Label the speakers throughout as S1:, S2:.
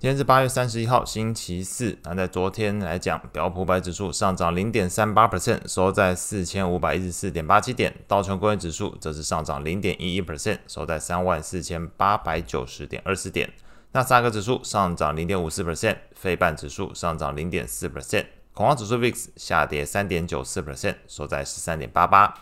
S1: 今天是八月三十一号，星期四。那在昨天来讲，标普五百指数上涨零点三八 percent，收在四千五百一十四点八七点；道琼工业指数则是上涨零点一一 percent，收在三万四千八百九十点二四点。纳斯达克指数上涨零点五四 percent，费半指数上涨零点四 percent，恐慌指数 VIX 下跌三点九四 percent，收在十三点八八。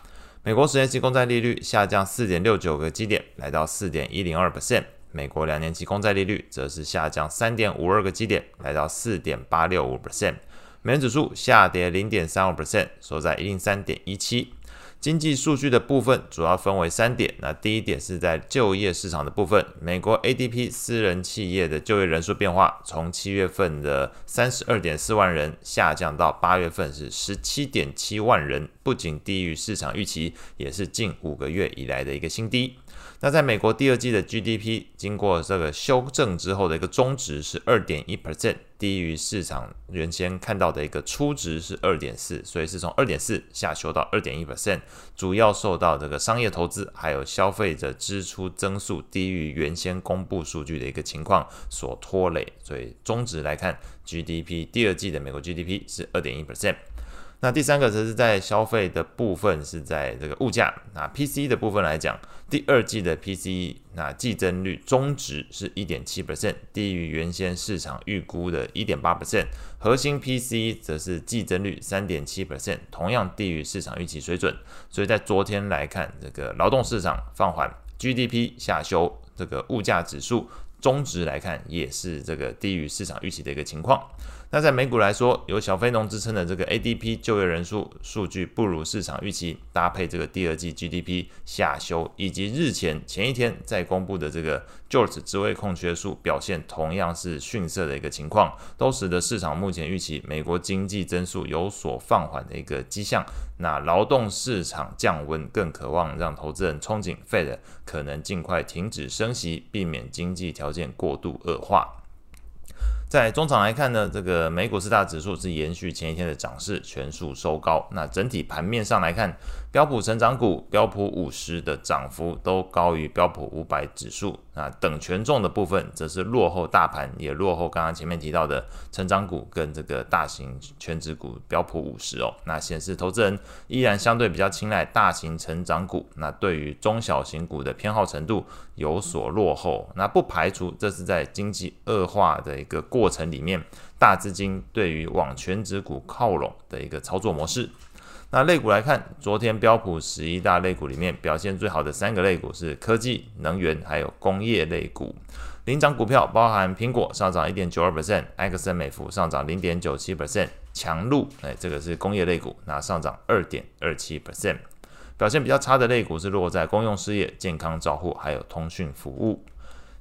S1: 美国十年期公债利率下降四点六九个基点，来到四点一零二 percent。美国两年期公债利率则是下降三点五二个基点，来到四点八六五 percent。美元指数下跌零点三五 percent，收在一零三点一七。经济数据的部分主要分为三点。那第一点是在就业市场的部分，美国 ADP 私人企业的就业人数变化，从七月份的三十二点四万人下降到八月份是十七点七万人，不仅低于市场预期，也是近五个月以来的一个新低。那在美国第二季的 GDP 经过这个修正之后的一个终值是二点一 percent，低于市场原先看到的一个初值是二点四，所以是从二点四下修到二点一 percent，主要受到这个商业投资还有消费者支出增速低于原先公布数据的一个情况所拖累，所以终值来看，GDP 第二季的美国 GDP 是二点一 percent。那第三个则是在消费的部分，是在这个物价。那 P C 的部分来讲，第二季的 P C 那季增率中值是一点七 percent，低于原先市场预估的一点八 percent。核心 P C 则是季增率三点七 percent，同样低于市场预期水准。所以在昨天来看，这个劳动市场放缓，GDP 下修，这个物价指数中值来看也是这个低于市场预期的一个情况。那在美股来说，有小非农支撑的这个 ADP 就业人数数据不如市场预期，搭配这个第二季 GDP 下修，以及日前前一天在公布的这个 George 职位空缺数表现同样是逊色的一个情况，都使得市场目前预期美国经济增速有所放缓的一个迹象。那劳动市场降温，更渴望让投资人憧憬 Fed 可能尽快停止升息，避免经济调条件过度恶化。在中场来看呢，这个美股四大指数是延续前一天的涨势，全数收高。那整体盘面上来看，标普成长股、标普五十的涨幅都高于标普五百指数。那等权重的部分则是落后大盘，也落后刚刚前面提到的成长股跟这个大型全指股标普五十哦。那显示投资人依然相对比较青睐大型成长股，那对于中小型股的偏好程度有所落后。那不排除这是在经济恶化的一个过程里面，大资金对于往全指股靠拢的一个操作模式。那类股来看，昨天标普十一大类股里面表现最好的三个类股是科技、能源还有工业类股。领涨股票包含苹果上涨一点九二 percent，埃克森美孚上涨零点九七 percent，强路哎，这个是工业类股，那上涨二点二七 percent。表现比较差的类股是落在公用事业、健康照护还有通讯服务。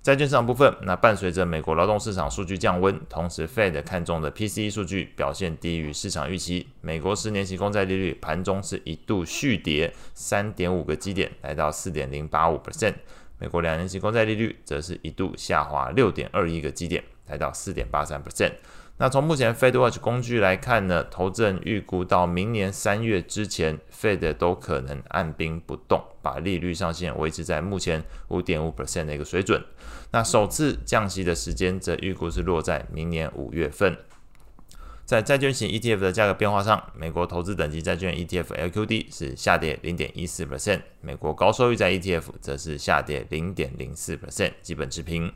S1: 债券市场部分，那伴随着美国劳动市场数据降温，同时 Fed 看中的 PCE 数据表现低于市场预期，美国十年期公债利率盘中是一度续跌三点五个基点，来到四点零八五 percent，美国两年期公债利率则是一度下滑六点二一个基点，来到四点八三 percent。那从目前 FedWatch 工具来看呢，投资人预估到明年三月之前，Fed 都可能按兵不动，把利率上限维持在目前五点五 percent 的一个水准。那首次降息的时间则预估是落在明年五月份。在债券型 ETF 的价格变化上，美国投资等级债券 ETF LQD 是下跌零点一四 percent，美国高收益债 ETF 则是下跌零点零四 percent，基本持平。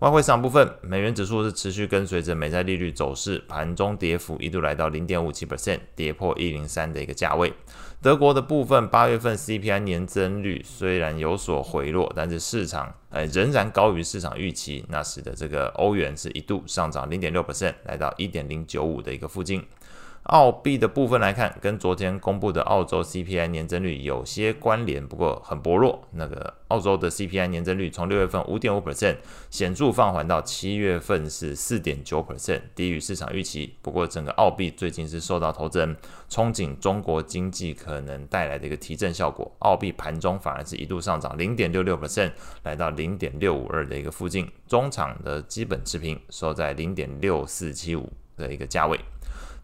S1: 外汇市场部分，美元指数是持续跟随着美债利率走势，盘中跌幅一度来到零点五七 percent，跌破一零三的一个价位。德国的部分，八月份 CPI 年增率虽然有所回落，但是市场呃仍然高于市场预期，那使得这个欧元是一度上涨零点六 percent，来到一点零九五的一个附近。澳币的部分来看，跟昨天公布的澳洲 CPI 年增率有些关联，不过很薄弱。那个澳洲的 CPI 年增率从六月份五点五 percent 显著放缓到七月份是四点九 percent，低于市场预期。不过整个澳币最近是受到投资人憧憬中国经济可能带来的一个提振效果，澳币盘中反而是一度上涨零点六六 percent，来到零点六五二的一个附近。中场的基本持平，收在零点六四七五的一个价位。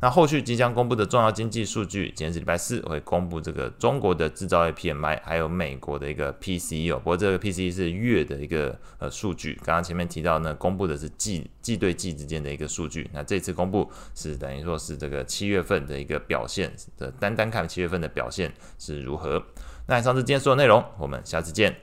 S1: 那后续即将公布的重要经济数据，今天是礼拜四，会公布这个中国的制造业 PMI，还有美国的一个 PCE 哦。不过这个 PCE 是月的一个呃数据，刚刚前面提到呢，公布的是季季对季之间的一个数据。那这次公布是等于说是这个七月份的一个表现的，单单看七月份的表现是如何。那以上是今天所有内容，我们下次见。